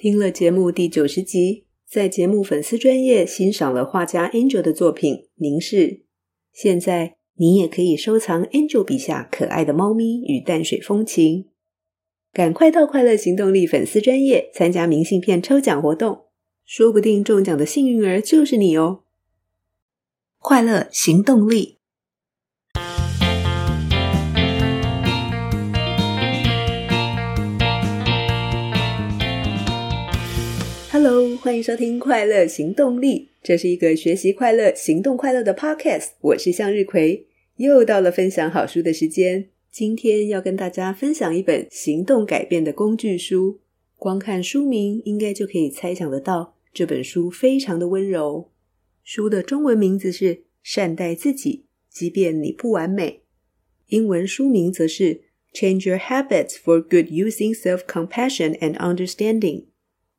听了节目第九十集，在节目粉丝专页欣赏了画家 Angel 的作品《凝视》。现在你也可以收藏 Angel 笔下可爱的猫咪与淡水风情。赶快到快乐行动力粉丝专业参加明信片抽奖活动，说不定中奖的幸运儿就是你哦！快乐行动力。Hello，欢迎收听《快乐行动力》，这是一个学习快乐、行动快乐的 Podcast。我是向日葵，又到了分享好书的时间。今天要跟大家分享一本行动改变的工具书。光看书名，应该就可以猜想得到，这本书非常的温柔。书的中文名字是《善待自己，即便你不完美》，英文书名则是《Change Your Habits for Good Using Self-Compassion and Understanding》。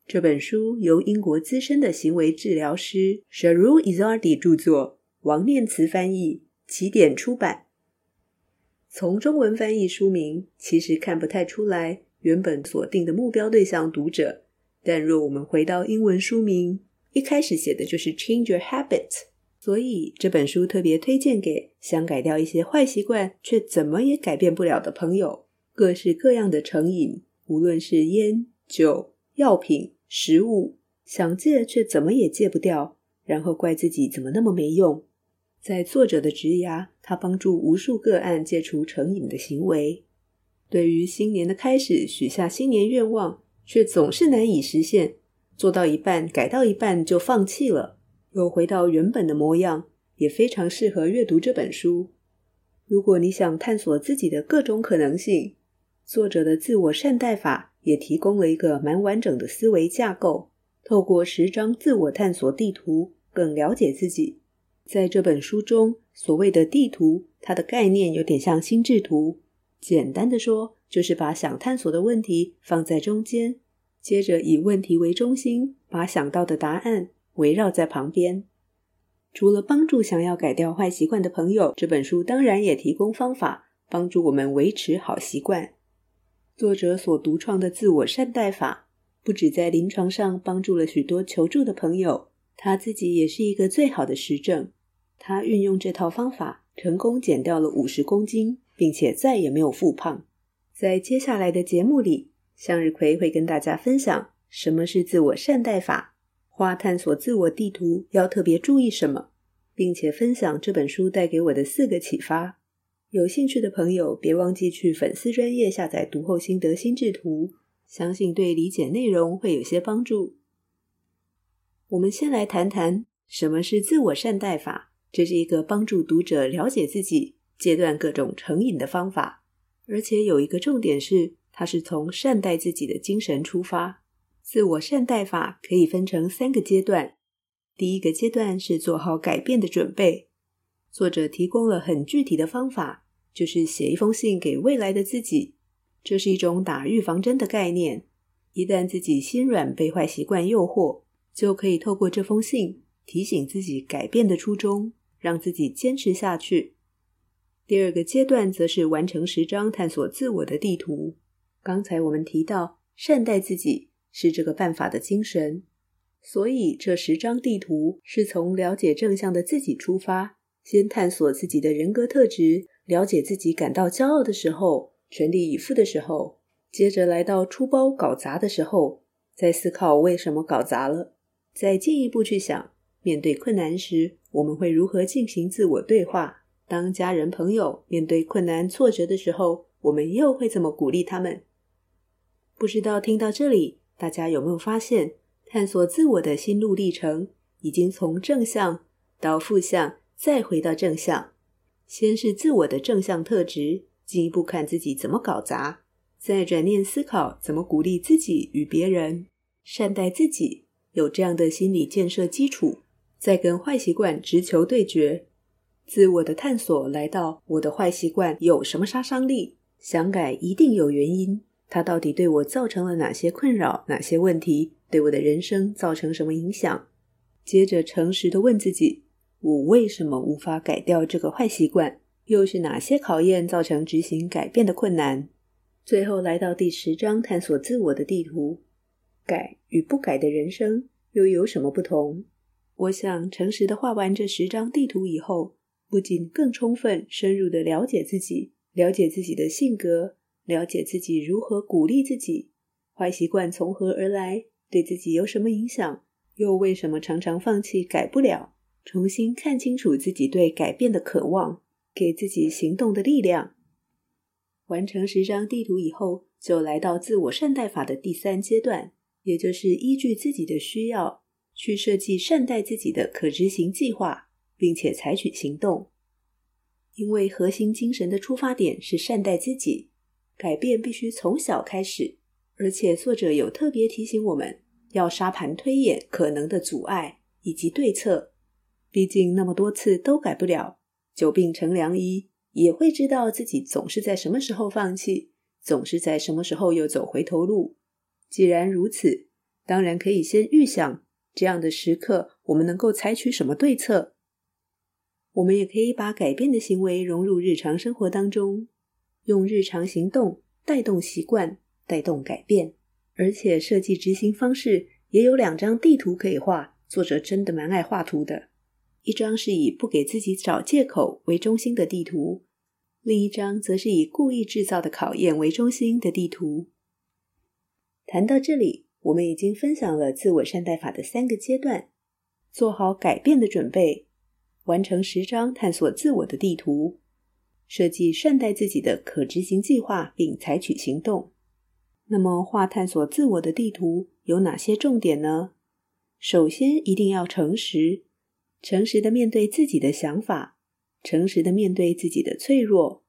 这本书由英国资深的行为治疗师 Sharu Izardi 著作，王念慈翻译，起点出版。从中文翻译书名，其实看不太出来原本锁定的目标对象读者。但若我们回到英文书名，一开始写的就是 Change Your Habits，所以这本书特别推荐给想改掉一些坏习惯却怎么也改变不了的朋友。各式各样的成瘾，无论是烟、酒、药品。食物想戒却怎么也戒不掉，然后怪自己怎么那么没用。在作者的职涯，他帮助无数个案戒除成瘾的行为。对于新年的开始，许下新年愿望，却总是难以实现，做到一半改到一半就放弃了，又回到原本的模样，也非常适合阅读这本书。如果你想探索自己的各种可能性，作者的自我善待法。也提供了一个蛮完整的思维架构，透过十张自我探索地图，更了解自己。在这本书中，所谓的地图，它的概念有点像心智图。简单的说，就是把想探索的问题放在中间，接着以问题为中心，把想到的答案围绕在旁边。除了帮助想要改掉坏习惯的朋友，这本书当然也提供方法，帮助我们维持好习惯。作者所独创的自我善待法，不止在临床上帮助了许多求助的朋友，他自己也是一个最好的实证。他运用这套方法，成功减掉了五十公斤，并且再也没有复胖。在接下来的节目里，向日葵会跟大家分享什么是自我善待法，画探索自我地图要特别注意什么，并且分享这本书带给我的四个启发。有兴趣的朋友，别忘记去粉丝专页下载读后心得心智图，相信对理解内容会有些帮助。我们先来谈谈什么是自我善待法，这是一个帮助读者了解自己、戒断各种成瘾的方法，而且有一个重点是，它是从善待自己的精神出发。自我善待法可以分成三个阶段，第一个阶段是做好改变的准备。作者提供了很具体的方法，就是写一封信给未来的自己。这是一种打预防针的概念。一旦自己心软被坏习惯诱惑，就可以透过这封信提醒自己改变的初衷，让自己坚持下去。第二个阶段则是完成十张探索自我的地图。刚才我们提到，善待自己是这个办法的精神，所以这十张地图是从了解正向的自己出发。先探索自己的人格特质，了解自己感到骄傲的时候，全力以赴的时候，接着来到出包搞砸的时候，再思考为什么搞砸了，再进一步去想，面对困难时，我们会如何进行自我对话？当家人朋友面对困难挫折的时候，我们又会怎么鼓励他们？不知道听到这里，大家有没有发现，探索自我的心路历程，已经从正向到负向。再回到正向，先是自我的正向特质，进一步看自己怎么搞砸，再转念思考怎么鼓励自己与别人，善待自己，有这样的心理建设基础，再跟坏习惯直球对决。自我的探索来到我的坏习惯有什么杀伤力？想改一定有原因，它到底对我造成了哪些困扰？哪些问题对我的人生造成什么影响？接着诚实的问自己。我为什么无法改掉这个坏习惯？又是哪些考验造成执行改变的困难？最后来到第十章，探索自我的地图。改与不改的人生又有什么不同？我想，诚实的画完这十张地图以后，不仅更充分、深入的了解自己，了解自己的性格，了解自己如何鼓励自己，坏习惯从何而来，对自己有什么影响，又为什么常常放弃、改不了？重新看清楚自己对改变的渴望，给自己行动的力量。完成十张地图以后，就来到自我善待法的第三阶段，也就是依据自己的需要，去设计善待自己的可执行计划，并且采取行动。因为核心精神的出发点是善待自己，改变必须从小开始，而且作者有特别提醒我们要沙盘推演可能的阻碍以及对策。毕竟那么多次都改不了，久病成良医。也会知道自己总是在什么时候放弃，总是在什么时候又走回头路。既然如此，当然可以先预想这样的时刻，我们能够采取什么对策。我们也可以把改变的行为融入日常生活当中，用日常行动带动习惯，带动改变。而且设计执行方式也有两张地图可以画，作者真的蛮爱画图的。一张是以不给自己找借口为中心的地图，另一张则是以故意制造的考验为中心的地图。谈到这里，我们已经分享了自我善待法的三个阶段，做好改变的准备，完成十张探索自我的地图，设计善待自己的可执行计划，并采取行动。那么，画探索自我的地图有哪些重点呢？首先，一定要诚实。诚实的面对自己的想法，诚实的面对自己的脆弱。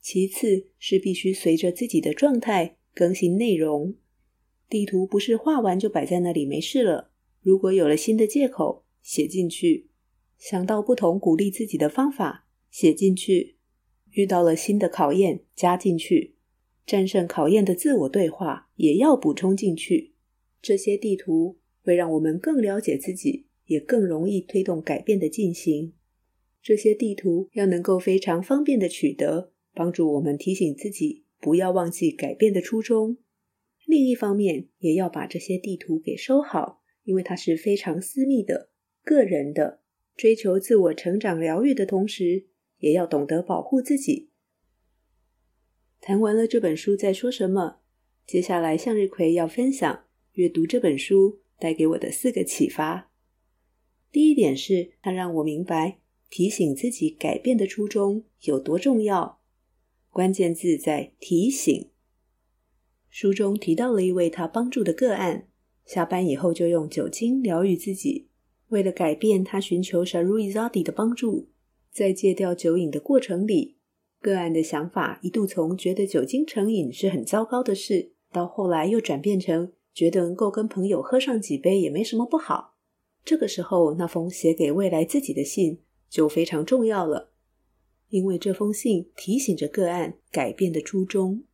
其次是必须随着自己的状态更新内容。地图不是画完就摆在那里没事了。如果有了新的借口，写进去；想到不同鼓励自己的方法，写进去；遇到了新的考验，加进去；战胜考验的自我对话也要补充进去。这些地图会让我们更了解自己。也更容易推动改变的进行。这些地图要能够非常方便的取得，帮助我们提醒自己不要忘记改变的初衷。另一方面，也要把这些地图给收好，因为它是非常私密的、个人的。追求自我成长、疗愈的同时，也要懂得保护自己。谈完了这本书在说什么，接下来向日葵要分享阅读这本书带给我的四个启发。第一点是，它让我明白提醒自己改变的初衷有多重要。关键字在提醒。书中提到了一位他帮助的个案，下班以后就用酒精疗愈自己。为了改变，他寻求 Shahruzadi 的帮助。在戒掉酒瘾的过程里，个案的想法一度从觉得酒精成瘾是很糟糕的事，到后来又转变成觉得能够跟朋友喝上几杯也没什么不好。这个时候，那封写给未来自己的信就非常重要了，因为这封信提醒着个案改变的初衷。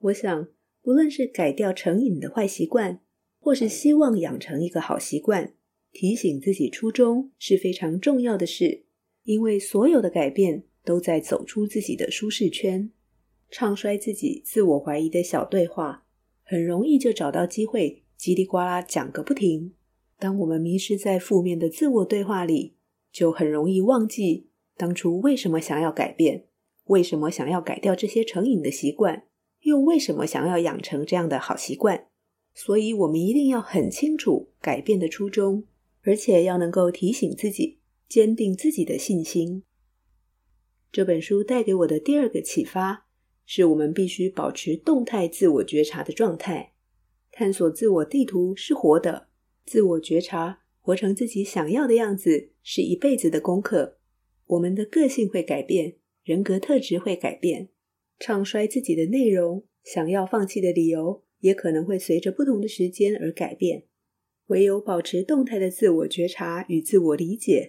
我想，不论是改掉成瘾的坏习惯，或是希望养成一个好习惯，提醒自己初衷是非常重要的事，因为所有的改变都在走出自己的舒适圈，唱衰自己自我怀疑的小对话，很容易就找到机会叽里呱啦讲个不停。当我们迷失在负面的自我对话里，就很容易忘记当初为什么想要改变，为什么想要改掉这些成瘾的习惯，又为什么想要养成这样的好习惯。所以，我们一定要很清楚改变的初衷，而且要能够提醒自己，坚定自己的信心。这本书带给我的第二个启发，是我们必须保持动态自我觉察的状态，探索自我地图是活的。自我觉察，活成自己想要的样子，是一辈子的功课。我们的个性会改变，人格特质会改变，唱衰自己的内容，想要放弃的理由，也可能会随着不同的时间而改变。唯有保持动态的自我觉察与自我理解，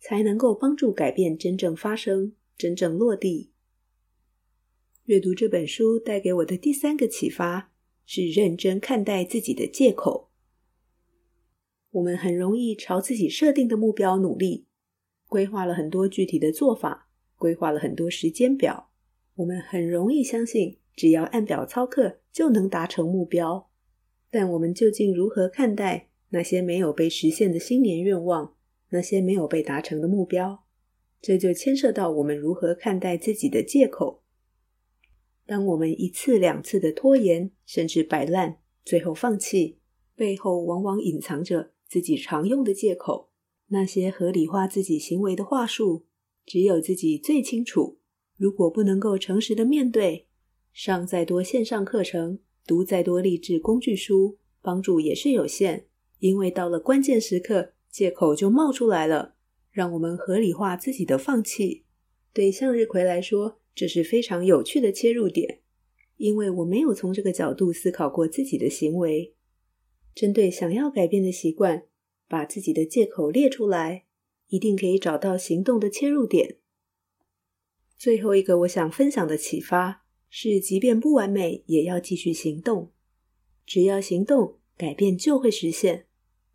才能够帮助改变真正发生，真正落地。阅读这本书带给我的第三个启发是认真看待自己的借口。我们很容易朝自己设定的目标努力，规划了很多具体的做法，规划了很多时间表。我们很容易相信，只要按表操课就能达成目标。但我们究竟如何看待那些没有被实现的新年愿望，那些没有被达成的目标？这就牵涉到我们如何看待自己的借口。当我们一次两次的拖延，甚至摆烂，最后放弃，背后往往隐藏着自己常用的借口。那些合理化自己行为的话术，只有自己最清楚。如果不能够诚实的面对，上再多线上课程，读再多励志工具书，帮助也是有限。因为到了关键时刻，借口就冒出来了，让我们合理化自己的放弃。对向日葵来说，这是非常有趣的切入点，因为我没有从这个角度思考过自己的行为。针对想要改变的习惯，把自己的借口列出来，一定可以找到行动的切入点。最后一个我想分享的启发是：即便不完美，也要继续行动。只要行动，改变就会实现。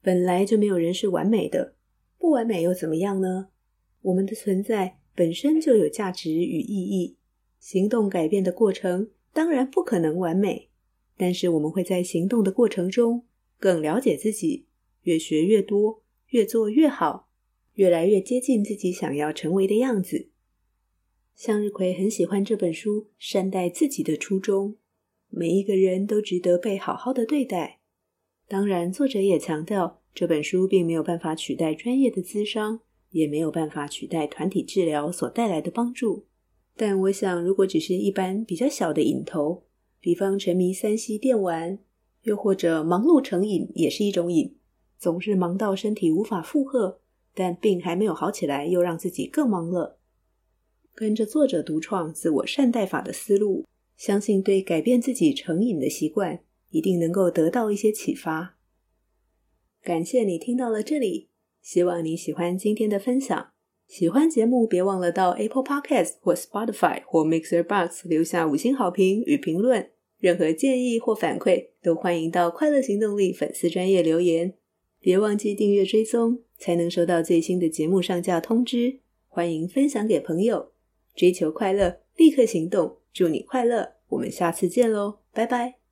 本来就没有人是完美的，不完美又怎么样呢？我们的存在本身就有价值与意义。行动改变的过程当然不可能完美，但是我们会在行动的过程中更了解自己。越学越多，越做越好，越来越接近自己想要成为的样子。向日葵很喜欢这本书《善待自己的初衷》，每一个人都值得被好好的对待。当然，作者也强调，这本书并没有办法取代专业的咨商，也没有办法取代团体治疗所带来的帮助。但我想，如果只是一般比较小的瘾头，比方沉迷三 C 电玩，又或者忙碌成瘾，也是一种瘾。总是忙到身体无法负荷，但病还没有好起来，又让自己更忙了。跟着作者独创自我善待法的思路，相信对改变自己成瘾的习惯，一定能够得到一些启发。感谢你听到了这里，希望你喜欢今天的分享。喜欢节目，别忘了到 Apple Podcast 或 Spotify 或 Mixer Box 留下五星好评与评论。任何建议或反馈，都欢迎到快乐行动力粉丝专业留言。别忘记订阅追踪，才能收到最新的节目上架通知。欢迎分享给朋友，追求快乐，立刻行动，祝你快乐！我们下次见喽，拜拜。